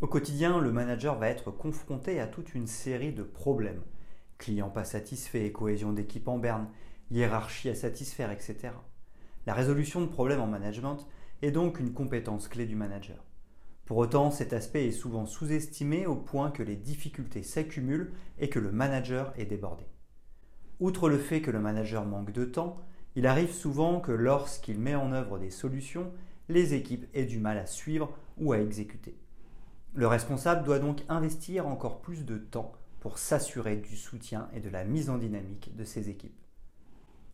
Au quotidien, le manager va être confronté à toute une série de problèmes. Clients pas satisfaits, cohésion d'équipe en berne, hiérarchie à satisfaire, etc. La résolution de problèmes en management est donc une compétence clé du manager. Pour autant, cet aspect est souvent sous-estimé au point que les difficultés s'accumulent et que le manager est débordé. Outre le fait que le manager manque de temps, il arrive souvent que lorsqu'il met en œuvre des solutions, les équipes aient du mal à suivre ou à exécuter. Le responsable doit donc investir encore plus de temps pour s'assurer du soutien et de la mise en dynamique de ses équipes.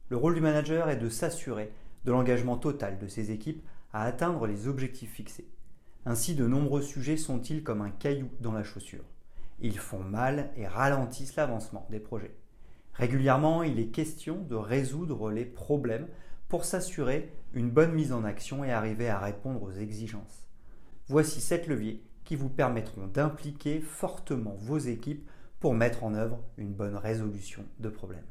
Le rôle du manager est de s'assurer de l'engagement total de ses équipes à atteindre les objectifs fixés. Ainsi, de nombreux sujets sont-ils comme un caillou dans la chaussure. Ils font mal et ralentissent l'avancement des projets. Régulièrement, il est question de résoudre les problèmes pour s'assurer une bonne mise en action et arriver à répondre aux exigences. Voici sept leviers qui vous permettront d'impliquer fortement vos équipes pour mettre en œuvre une bonne résolution de problèmes.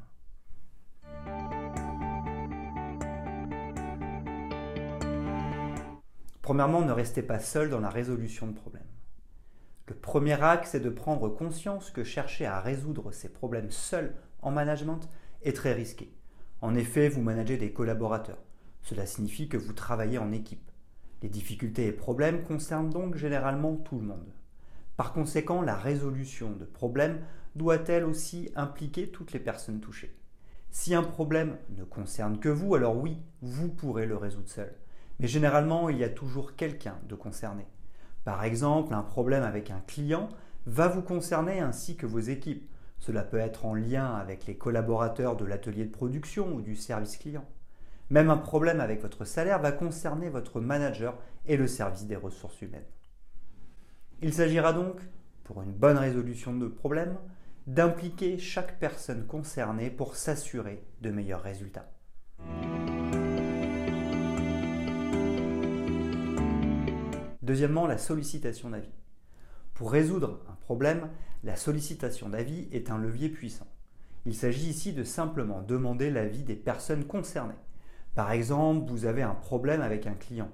Premièrement, ne restez pas seul dans la résolution de problèmes. Le premier axe est de prendre conscience que chercher à résoudre ces problèmes seul en management est très risqué. En effet, vous managez des collaborateurs. Cela signifie que vous travaillez en équipe. Les difficultés et problèmes concernent donc généralement tout le monde. Par conséquent, la résolution de problèmes doit-elle aussi impliquer toutes les personnes touchées? Si un problème ne concerne que vous, alors oui, vous pourrez le résoudre seul. Mais généralement, il y a toujours quelqu'un de concerné. Par exemple, un problème avec un client va vous concerner ainsi que vos équipes. Cela peut être en lien avec les collaborateurs de l'atelier de production ou du service client. Même un problème avec votre salaire va concerner votre manager et le service des ressources humaines. Il s'agira donc, pour une bonne résolution de problème, d'impliquer chaque personne concernée pour s'assurer de meilleurs résultats. Deuxièmement, la sollicitation d'avis. Pour résoudre un problème, la sollicitation d'avis est un levier puissant. Il s'agit ici de simplement demander l'avis des personnes concernées. Par exemple, vous avez un problème avec un client.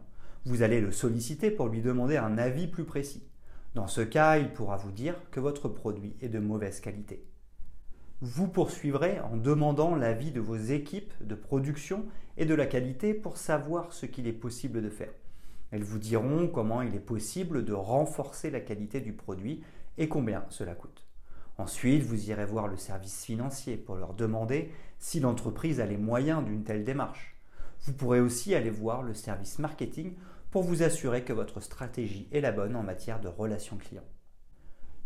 Vous allez le solliciter pour lui demander un avis plus précis. Dans ce cas, il pourra vous dire que votre produit est de mauvaise qualité. Vous poursuivrez en demandant l'avis de vos équipes de production et de la qualité pour savoir ce qu'il est possible de faire. Elles vous diront comment il est possible de renforcer la qualité du produit et combien cela coûte. Ensuite, vous irez voir le service financier pour leur demander si l'entreprise a les moyens d'une telle démarche. Vous pourrez aussi aller voir le service marketing pour vous assurer que votre stratégie est la bonne en matière de relations clients.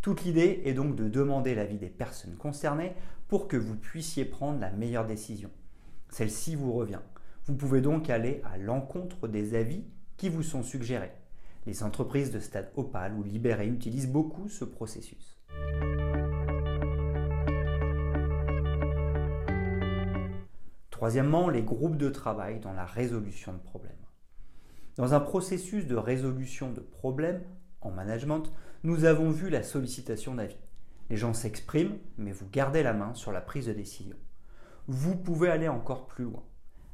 Toute l'idée est donc de demander l'avis des personnes concernées pour que vous puissiez prendre la meilleure décision. Celle-ci vous revient. Vous pouvez donc aller à l'encontre des avis qui vous sont suggérés. Les entreprises de stade Opal ou Libéré utilisent beaucoup ce processus. Troisièmement, les groupes de travail dans la résolution de problèmes. Dans un processus de résolution de problèmes en management, nous avons vu la sollicitation d'avis. Les gens s'expriment, mais vous gardez la main sur la prise de décision. Vous pouvez aller encore plus loin.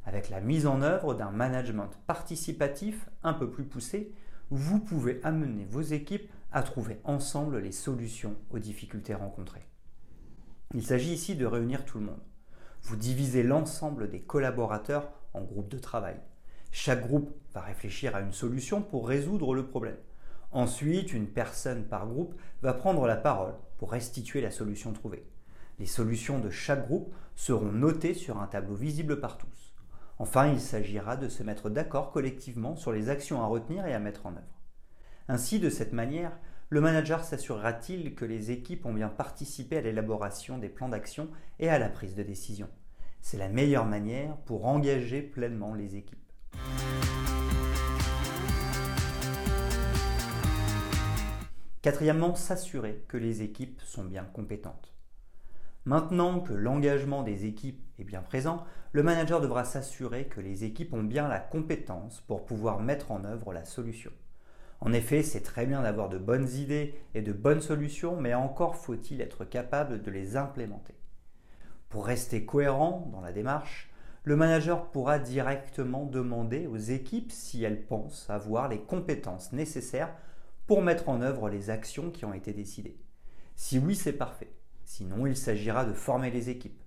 Avec la mise en œuvre d'un management participatif un peu plus poussé, vous pouvez amener vos équipes à trouver ensemble les solutions aux difficultés rencontrées. Il s'agit ici de réunir tout le monde. Vous divisez l'ensemble des collaborateurs en groupes de travail. Chaque groupe va réfléchir à une solution pour résoudre le problème. Ensuite, une personne par groupe va prendre la parole pour restituer la solution trouvée. Les solutions de chaque groupe seront notées sur un tableau visible par tous. Enfin, il s'agira de se mettre d'accord collectivement sur les actions à retenir et à mettre en œuvre. Ainsi, de cette manière, le manager s'assurera-t-il que les équipes ont bien participé à l'élaboration des plans d'action et à la prise de décision? C'est la meilleure manière pour engager pleinement les équipes. Quatrièmement, s'assurer que les équipes sont bien compétentes. Maintenant que l'engagement des équipes est bien présent, le manager devra s'assurer que les équipes ont bien la compétence pour pouvoir mettre en œuvre la solution. En effet, c'est très bien d'avoir de bonnes idées et de bonnes solutions, mais encore faut-il être capable de les implémenter. Pour rester cohérent dans la démarche, le manager pourra directement demander aux équipes si elles pensent avoir les compétences nécessaires pour mettre en œuvre les actions qui ont été décidées. Si oui, c'est parfait. Sinon, il s'agira de former les équipes.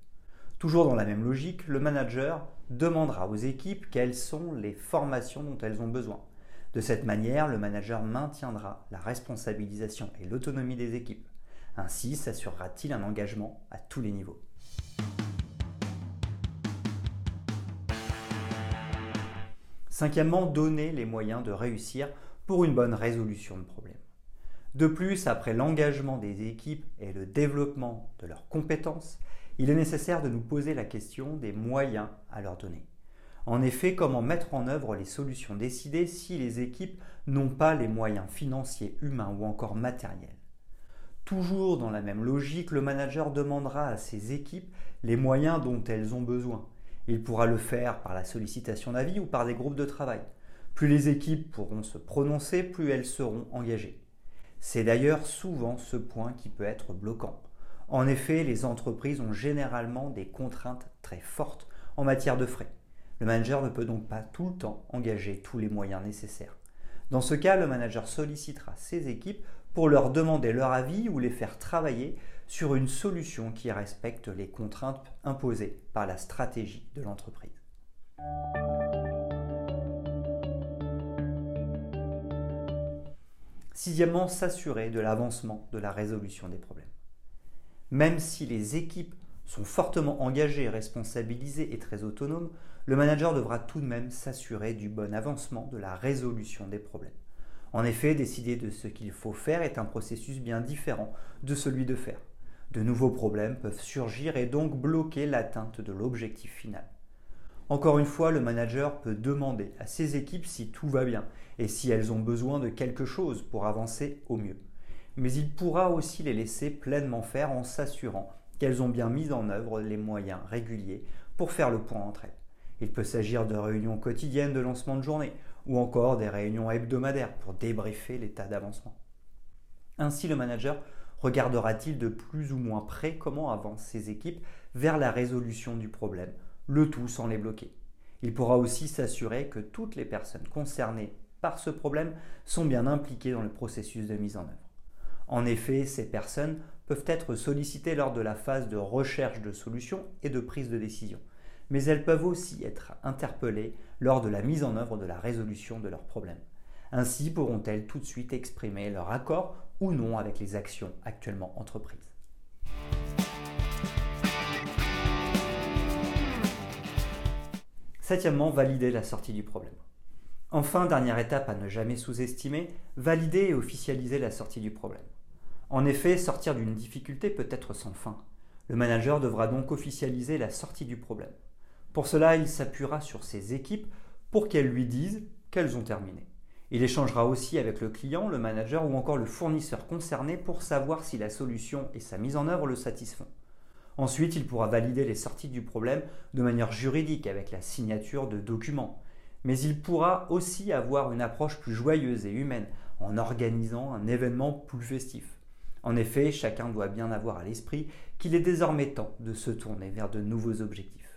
Toujours dans la même logique, le manager demandera aux équipes quelles sont les formations dont elles ont besoin. De cette manière, le manager maintiendra la responsabilisation et l'autonomie des équipes. Ainsi s'assurera-t-il un engagement à tous les niveaux. Cinquièmement, donner les moyens de réussir pour une bonne résolution de problèmes. De plus, après l'engagement des équipes et le développement de leurs compétences, il est nécessaire de nous poser la question des moyens à leur donner. En effet, comment mettre en œuvre les solutions décidées si les équipes n'ont pas les moyens financiers, humains ou encore matériels? Toujours dans la même logique, le manager demandera à ses équipes les moyens dont elles ont besoin. Il pourra le faire par la sollicitation d'avis ou par des groupes de travail. Plus les équipes pourront se prononcer, plus elles seront engagées. C'est d'ailleurs souvent ce point qui peut être bloquant. En effet, les entreprises ont généralement des contraintes très fortes en matière de frais. Le manager ne peut donc pas tout le temps engager tous les moyens nécessaires. Dans ce cas, le manager sollicitera ses équipes pour leur demander leur avis ou les faire travailler sur une solution qui respecte les contraintes imposées par la stratégie de l'entreprise. Sixièmement, s'assurer de l'avancement de la résolution des problèmes. Même si les équipes sont fortement engagées, responsabilisées et très autonomes, le manager devra tout de même s'assurer du bon avancement de la résolution des problèmes. En effet, décider de ce qu'il faut faire est un processus bien différent de celui de faire. De nouveaux problèmes peuvent surgir et donc bloquer l'atteinte de l'objectif final. Encore une fois, le manager peut demander à ses équipes si tout va bien et si elles ont besoin de quelque chose pour avancer au mieux. Mais il pourra aussi les laisser pleinement faire en s'assurant qu'elles ont bien mis en œuvre les moyens réguliers pour faire le point entre elles. Il peut s'agir de réunions quotidiennes de lancement de journée ou encore des réunions hebdomadaires pour débriefer l'état d'avancement. Ainsi, le manager regardera-t-il de plus ou moins près comment avancent ses équipes vers la résolution du problème, le tout sans les bloquer. Il pourra aussi s'assurer que toutes les personnes concernées par ce problème sont bien impliquées dans le processus de mise en œuvre. En effet, ces personnes peuvent être sollicitées lors de la phase de recherche de solutions et de prise de décision mais elles peuvent aussi être interpellées lors de la mise en œuvre de la résolution de leurs problèmes. Ainsi pourront-elles tout de suite exprimer leur accord ou non avec les actions actuellement entreprises. Septièmement, valider la sortie du problème. Enfin, dernière étape à ne jamais sous-estimer, valider et officialiser la sortie du problème. En effet, sortir d'une difficulté peut être sans fin. Le manager devra donc officialiser la sortie du problème. Pour cela, il s'appuiera sur ses équipes pour qu'elles lui disent qu'elles ont terminé. Il échangera aussi avec le client, le manager ou encore le fournisseur concerné pour savoir si la solution et sa mise en œuvre le satisfont. Ensuite, il pourra valider les sorties du problème de manière juridique avec la signature de documents. Mais il pourra aussi avoir une approche plus joyeuse et humaine en organisant un événement plus festif. En effet, chacun doit bien avoir à l'esprit qu'il est désormais temps de se tourner vers de nouveaux objectifs.